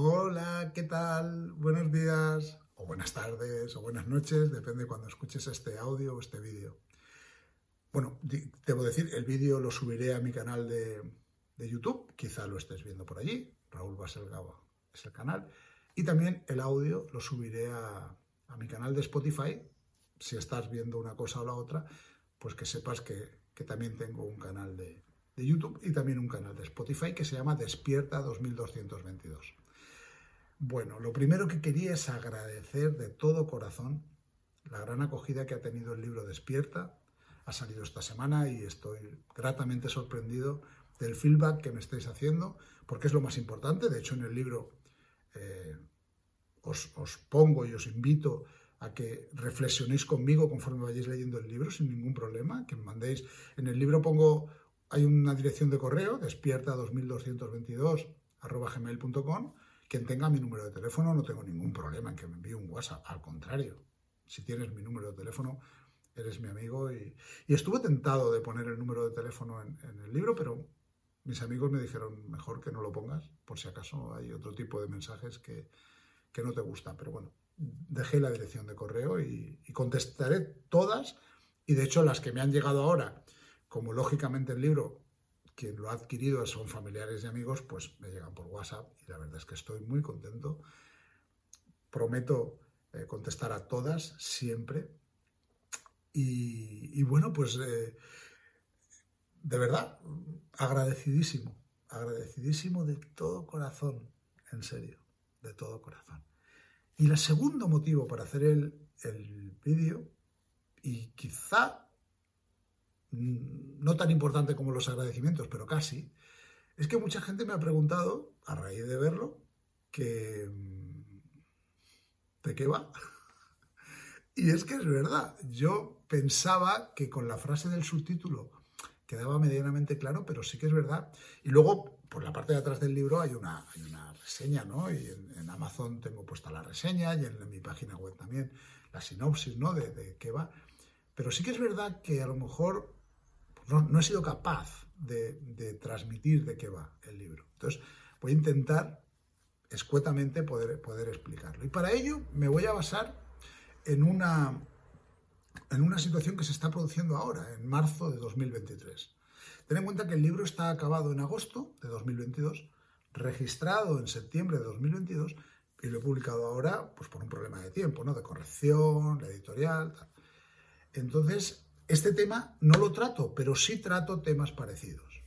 Hola, ¿qué tal? Buenos días, o buenas tardes, o buenas noches, depende cuando escuches este audio o este vídeo. Bueno, debo decir, el vídeo lo subiré a mi canal de, YouTube, quizá lo estés viendo por allí, Raúl Baselgaba es el canal, y también el audio lo subiré a, mi canal de Spotify, si estás viendo una cosa o la otra, pues que sepas que, también tengo un canal de, de YouTube y también un canal de Spotify que se llama Despierta 2222. Bueno, lo primero que quería es agradecer de todo corazón la gran acogida que ha tenido el libro Despierta. Ha salido esta semana y estoy gratamente sorprendido del feedback que me estáis haciendo, porque es lo más importante. De hecho, en el libro eh, os, pongo y os invito a que reflexionéis conmigo conforme vayáis leyendo el libro sin ningún problema, que me mandéis. En el libro pongo, hay una dirección de correo, despierta 2222 gmail.com quien tenga mi número de teléfono no tengo ningún problema en que me envíe un WhatsApp. Al contrario, si tienes mi número de teléfono, eres mi amigo. Y, estuve tentado de poner el número de teléfono en, el libro, pero mis amigos me dijeron mejor que no lo pongas, por si acaso hay otro tipo de mensajes que, no te gustan. Pero bueno, dejé la dirección de correo y, y contestaré todas. Y de hecho, las que me han llegado ahora, como lógicamente el libro quien lo ha adquirido son familiares y amigos, pues me llegan por WhatsApp y la verdad es que estoy muy contento. Prometo eh, contestar a todas siempre. Y, bueno, pues eh, de verdad, agradecidísimo, agradecidísimo de todo corazón, en serio, de todo corazón. Y el segundo motivo para hacer el, el vídeo, y quizá no tan importante como los agradecimientos, pero casi, es que mucha gente me ha preguntado, a raíz de verlo, que... Mm, ¿De qué va? Y es que es verdad, yo pensaba que con la frase del subtítulo quedaba medianamente claro, pero sí que es verdad. Y luego, por la parte de atrás del libro hay una, una reseña, ¿no? Y en, Amazon tengo puesta la reseña y en, mi página web también la sinopsis, ¿no? De, de qué va. Pero sí que es verdad que a lo mejor no, he sido capaz de, transmitir de qué va el libro. Entonces, voy a intentar escuetamente poder, poder explicarlo. Y para ello me voy a basar en una, en una situación que se está produciendo ahora, en marzo de 2023. Ten en cuenta que el libro está acabado en agosto de 2022, registrado en septiembre de 2022 y lo he publicado ahora pues, por un problema de tiempo, ¿no? de corrección, la editorial. Entonces, este tema no lo trato, pero sí trato temas parecidos.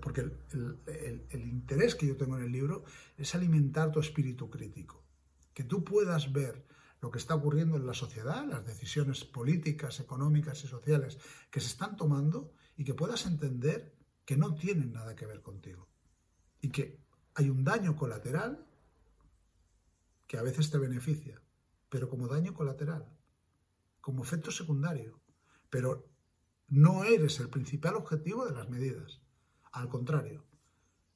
porque el, interés que yo tengo en el libro es alimentar tu espíritu crítico. Que tú puedas ver lo que está ocurriendo en la sociedad, las decisiones políticas, económicas y sociales que se están tomando y que puedas entender que no tienen nada que ver contigo. Y que hay un daño colateral que a veces te beneficia, pero como daño colateral, como efecto secundario pero no eres el principal objetivo de las medidas. Al contrario,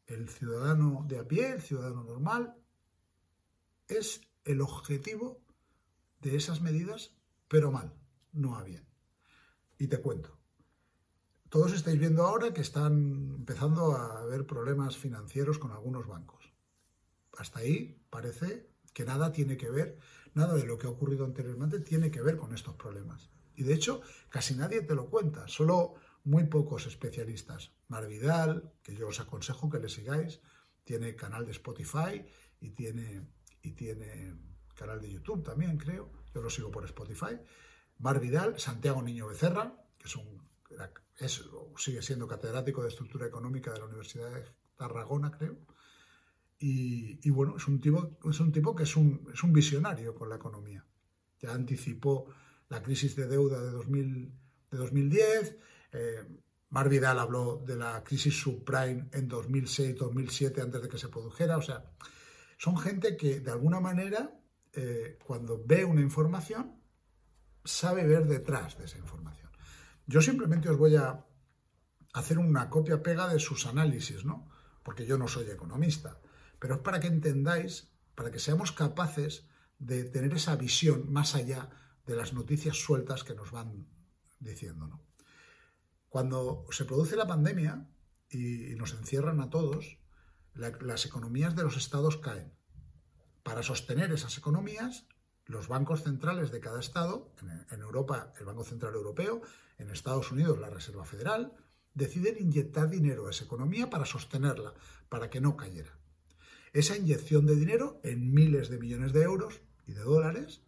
el ciudadano de a pie, el ciudadano normal, es el objetivo de esas medidas, pero mal, no a bien. Y te cuento. Todos estáis viendo ahora que están empezando a haber problemas financieros con algunos bancos. Hasta ahí parece que nada tiene que ver, nada de lo que ha ocurrido anteriormente tiene que ver con estos problemas. Y de hecho, casi nadie te lo cuenta, solo muy pocos especialistas. Mar Vidal, que yo os aconsejo que le sigáis, tiene canal de Spotify y tiene, y tiene canal de YouTube también, creo. Yo lo sigo por Spotify. Mar Vidal, Santiago Niño Becerra, que es un, es, sigue siendo catedrático de estructura económica de la Universidad de Tarragona, creo. Y, bueno, es un, tipo, es un tipo que es un, es un visionario con la economía. Ya anticipó la crisis de deuda de, 2000, de 2010. Eh, Mar Vidal habló de la crisis subprime en 2006-2007 antes de que se produjera. O sea, son gente que de alguna manera, eh, cuando ve una información, sabe ver detrás de esa información. Yo simplemente os voy a hacer una copia-pega de sus análisis, ¿no? Porque yo no soy economista, pero es para que entendáis, para que seamos capaces de tener esa visión más allá de las noticias sueltas que nos van diciendo. Cuando se produce la pandemia y nos encierran a todos, las economías de los estados caen. Para sostener esas economías, los bancos centrales de cada estado, en, Europa el Banco Central Europeo, en Estados Unidos la Reserva Federal, deciden inyectar dinero a esa economía para sostenerla, para que no cayera. Esa inyección de dinero en miles de millones de euros y de dólares,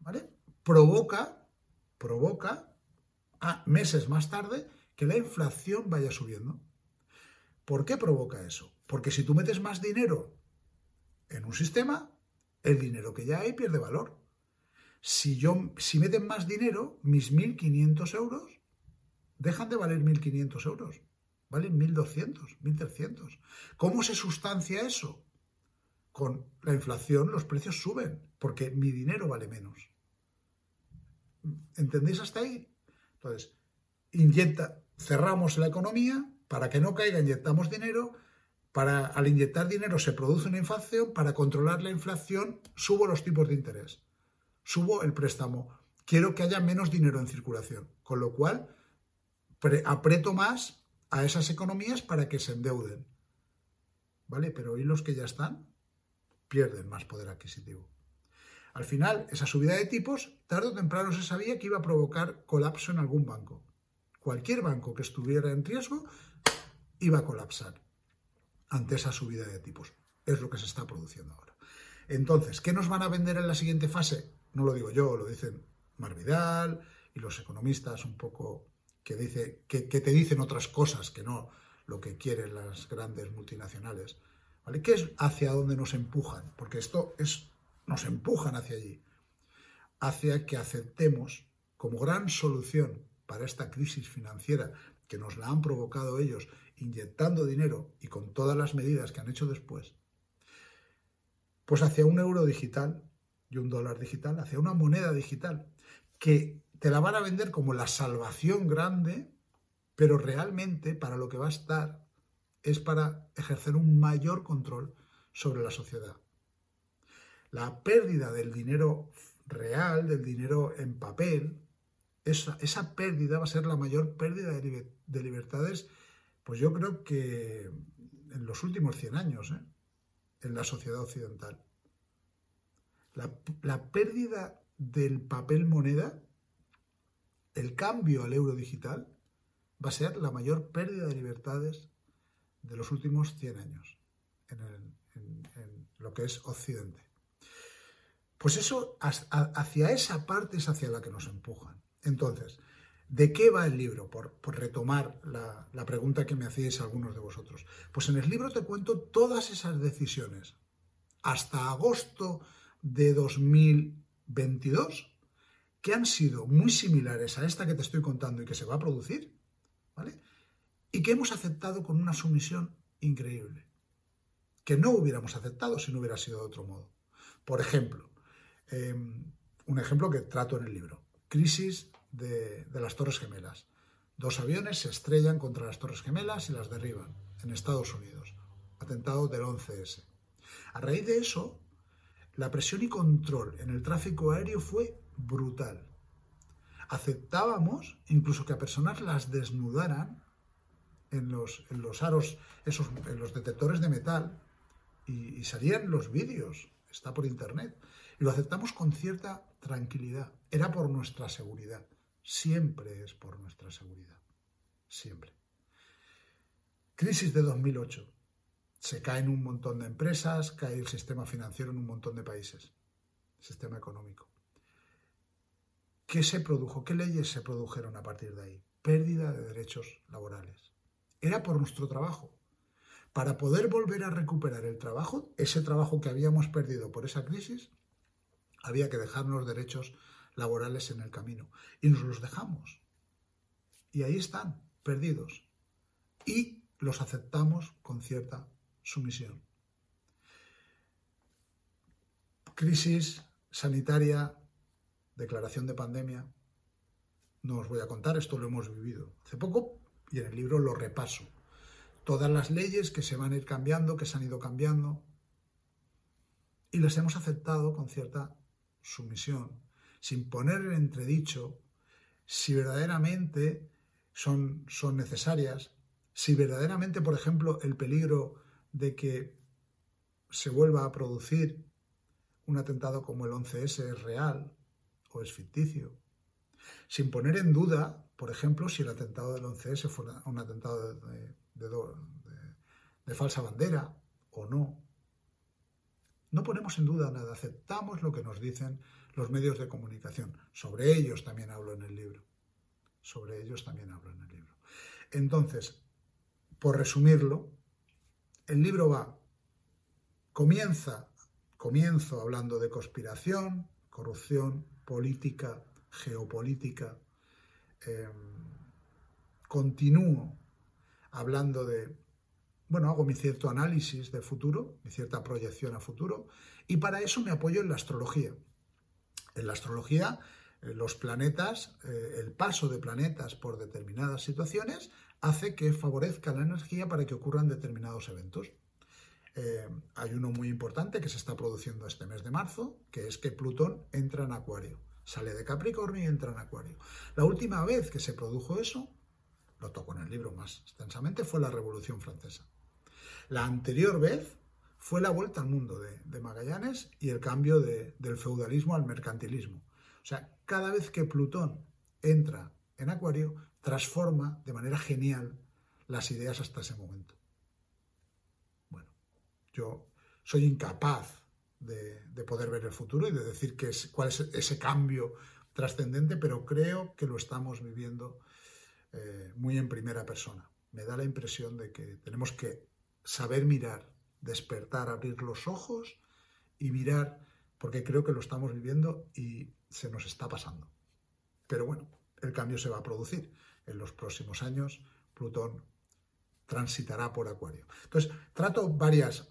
¿vale? Provoca, provoca a meses más tarde que la inflación vaya subiendo. ¿Por qué provoca eso? Porque si tú metes más dinero en un sistema, el dinero que ya hay pierde valor. Si, yo, si meten más dinero, mis 1.500 euros dejan de valer 1.500 euros. Valen 1.200, 1.300. ¿Cómo se sustancia eso? Con la inflación los precios suben, porque mi dinero vale menos. ¿Entendéis hasta ahí? Entonces, inyecta, cerramos la economía, para que no caiga inyectamos dinero, para, al inyectar dinero se produce una inflación, para controlar la inflación subo los tipos de interés, subo el préstamo, quiero que haya menos dinero en circulación, con lo cual aprieto más a esas economías para que se endeuden. ¿Vale? Pero hoy los que ya están pierden más poder adquisitivo. Al final, esa subida de tipos, tarde o temprano se sabía que iba a provocar colapso en algún banco. Cualquier banco que estuviera en riesgo iba a colapsar ante esa subida de tipos. Es lo que se está produciendo ahora. Entonces, ¿qué nos van a vender en la siguiente fase? No lo digo yo, lo dicen Marvidal y los economistas un poco que, te dicen otras cosas que no lo que quieren las grandes multinacionales. ¿Qué es hacia dónde nos empujan? Porque esto es, nos empujan hacia allí. Hacia que aceptemos como gran solución para esta crisis financiera que nos la han provocado ellos inyectando dinero y con todas las medidas que han hecho después, pues hacia un euro digital y un dólar digital, hacia una moneda digital, que te la van a vender como la salvación grande, pero realmente para lo que va a estar es para ejercer un mayor control sobre la sociedad. La pérdida del dinero real, del dinero en papel, esa, pérdida va a ser la mayor pérdida de libertades pues yo creo que en los últimos 100 años, ¿eh? en la sociedad occidental. La, pérdida del papel moneda, el cambio al euro digital, va a ser la mayor pérdida de libertades de los últimos 100 años en lo que es Occidente. Pues eso, hacia esa parte es hacia la que nos empujan. Entonces, ¿De qué va el libro? Por, retomar la, pregunta que me hacíais algunos de vosotros. Pues en el libro te cuento todas esas decisiones. Hasta agosto de 2022, que han sido muy similares a esta que te estoy contando y que se va a producir, ¿vale? Y que hemos aceptado con una sumisión increíble, que no hubiéramos aceptado si no hubiera sido de otro modo. Por ejemplo, em, un ejemplo que trato en el libro, crisis de, las Torres Gemelas. Dos aviones se estrellan contra las Torres Gemelas y las derriban en Estados Unidos. Atentado del 11S. A raíz de eso, la presión y control en el tráfico aéreo fue brutal. Aceptábamos incluso que a personas las desnudaran en los, en los aros, esos, en los detectores de metal, y, y salían los vídeos, está por internet, lo aceptamos con cierta tranquilidad. Era por nuestra seguridad siempre es por nuestra seguridad. Siempre. Crisis de 2008. Se caen un montón de empresas, cae el sistema financiero en un montón de países, sistema económico. ¿Qué se produjo? ¿Qué leyes se produjeron a partir de ahí? Pérdida de derechos laborales. Era por nuestro trabajo. Para poder volver a recuperar el trabajo, ese trabajo que habíamos perdido por esa crisis, había que dejarnos derechos laborales en el camino. Y nos los dejamos. Y ahí están, perdidos. Y los aceptamos con cierta sumisión. Crisis sanitaria, declaración de pandemia. No os voy a contar, esto lo hemos vivido hace poco y en el libro lo repaso. Todas las leyes que se van a ir cambiando, que se han ido cambiando, y las hemos aceptado con cierta sumisión, sin poner en entredicho si verdaderamente son, son necesarias, si verdaderamente, por ejemplo, el peligro de que se vuelva a producir un atentado como el 11S es real o es ficticio, sin poner en duda, por ejemplo, si el atentado del 11S fue un atentado de, falsa bandera o no. No ponemos en duda nada, aceptamos lo que nos dicen los medios de comunicación. Sobre ellos también hablo en el libro. Sobre ellos también hablo en el libro. Entonces, por resumirlo, el libro va, comienza, comienzo hablando de conspiración, corrupción, política, geopolítica. Em, continúo hablando de, bueno, hago mi cierto análisis de futuro, mi cierta proyección a futuro, y para eso me apoyo en la astrología. En la astrología, eh, los planetas, eh, el paso de planetas por determinadas situaciones hace que favorezca la energía para que ocurran determinados eventos. Eh, hay uno muy importante que se está produciendo este mes de marzo, que es que Plutón entra en Acuario. Sale de Capricornio y entra en Acuario. La última vez que se produjo eso, lo toco en el libro más extensamente, fue la Revolución Francesa. La anterior vez fue la vuelta al mundo de, Magallanes y el cambio del feudalismo al mercantilismo. O sea, cada vez que Plutón entra en Acuario, transforma de manera genial las ideas hasta ese momento. Bueno, yo soy incapaz de, poder ver el futuro y de decir es, cuál es ese cambio trascendente, pero creo que lo estamos viviendo eh, muy en primera persona. Me da la impresión de que tenemos que saber mirar, despertar, abrir los ojos y mirar, porque creo que lo estamos viviendo y se nos está pasando. Pero bueno, el cambio se va a producir. En los próximos años, Plutón transitará por Acuario. Entonces, trato varias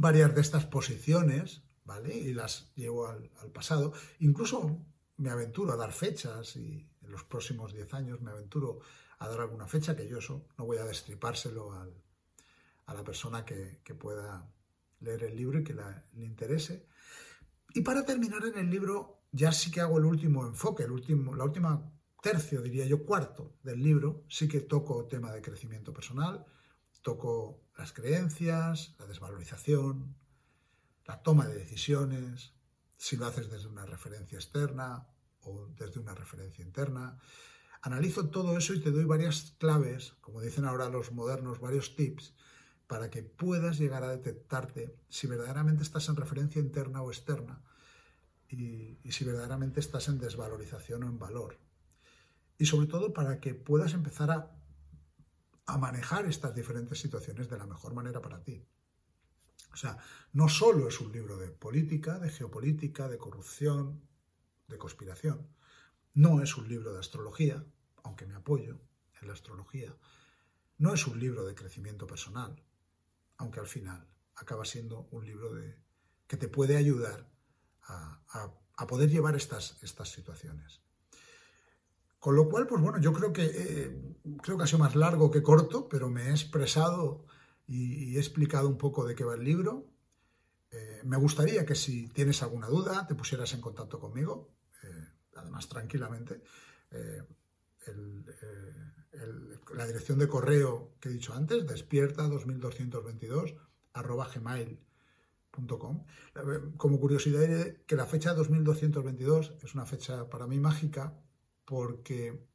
varias de estas posiciones, ¿vale? Y las llevo al, pasado. Incluso me aventuro a dar fechas y en los próximos 10 años me aventuro a dar alguna fecha que yo eso no voy a destripárselo a la persona que, pueda leer el libro y que le interese. Y para terminar en el libro, ya sí que hago el último enfoque, el último, la última tercio, diría yo, cuarto del libro, sí que toco tema de crecimiento personal, Toco las creencias, la desvalorización, la toma de decisiones, si lo haces desde una referencia externa o desde una referencia interna. Analizo todo eso y te doy varias claves, como dicen ahora los modernos, varios tips, para que puedas llegar a detectarte si verdaderamente estás en referencia interna o externa y, si verdaderamente estás en desvalorización o en valor. Y sobre todo para que puedas empezar a a manejar estas diferentes situaciones de la mejor manera para ti. O sea, no solo es un libro de política, de geopolítica, de corrupción, de conspiración. No es un libro de astrología, aunque me apoyo en la astrología. No es un libro de crecimiento personal, aunque al final acaba siendo un libro que te puede ayudar a, poder llevar estas, estas situaciones. Con lo cual, pues bueno, yo creo que, eh, creo que ha sido más largo que corto, pero me he expresado y, he explicado un poco de qué va el libro. Eh, me gustaría que si tienes alguna duda te pusieras en contacto conmigo, eh, además tranquilamente. La dirección de correo que he dicho antes, despierta 2222 arroba gmail.com. Como curiosidad, que la fecha 2222 es una fecha para mí mágica porque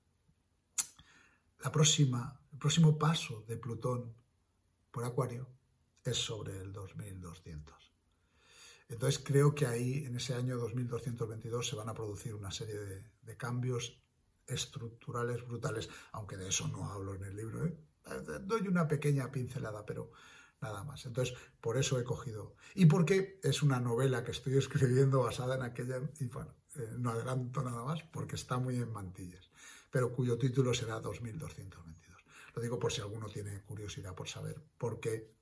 la próxima, el próximo paso de Plutón por Acuario es sobre el 2200. Entonces creo que ahí, en ese año 2222, se van a producir una serie de, cambios estructurales brutales, aunque de eso no hablo en el libro. ¿eh? Doy una pequeña pincelada, pero nada más. Entonces, por eso he cogido. Y porque es una novela que estoy escribiendo basada en aquella... Y bueno, eh, no adelanto nada más porque está muy en mantillas, pero cuyo título será 2222. Lo digo por si alguno tiene curiosidad por saber por qué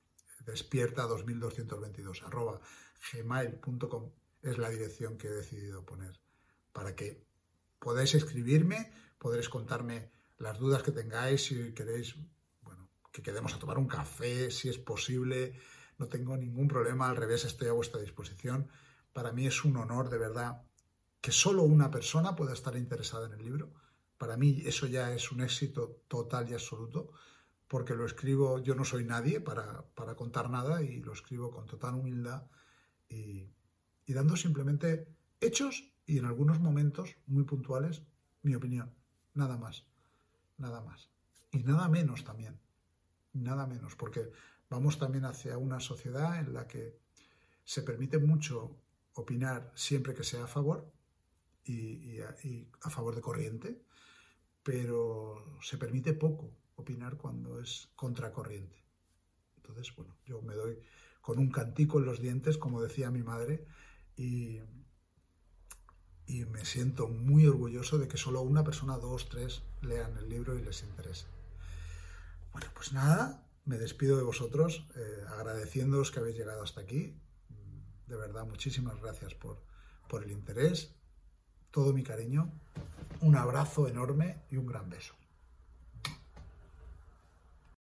despierta 2222 arroba gmail.com es la dirección que he decidido poner para que podáis escribirme, podréis contarme las dudas que tengáis, si queréis, bueno, que quedemos a tomar un café, si es posible, no tengo ningún problema, al revés, estoy a vuestra disposición. Para mí es un honor, de verdad, que solo una persona pueda estar interesada en el libro, para mí eso ya es un éxito total y absoluto, porque lo escribo, yo no soy nadie para, contar nada y lo escribo con total humildad y dando simplemente hechos y en algunos momentos muy puntuales mi opinión, nada más, nada más. Y nada menos también, nada menos, porque vamos también hacia una sociedad en la que se permite mucho opinar siempre que sea a favor y, a, favor de corriente, pero se permite poco opinar cuando es contracorriente. Entonces, bueno, yo me doy con un cantico en los dientes, como decía mi madre, y, y me siento muy orgulloso de que solo una persona, dos, tres, lean el libro y les interese. Bueno, pues nada, me despido de vosotros, eh, agradeciéndoos que habéis llegado hasta aquí. De verdad, muchísimas gracias por, por el interés, todo mi cariño, un abrazo enorme y un gran beso.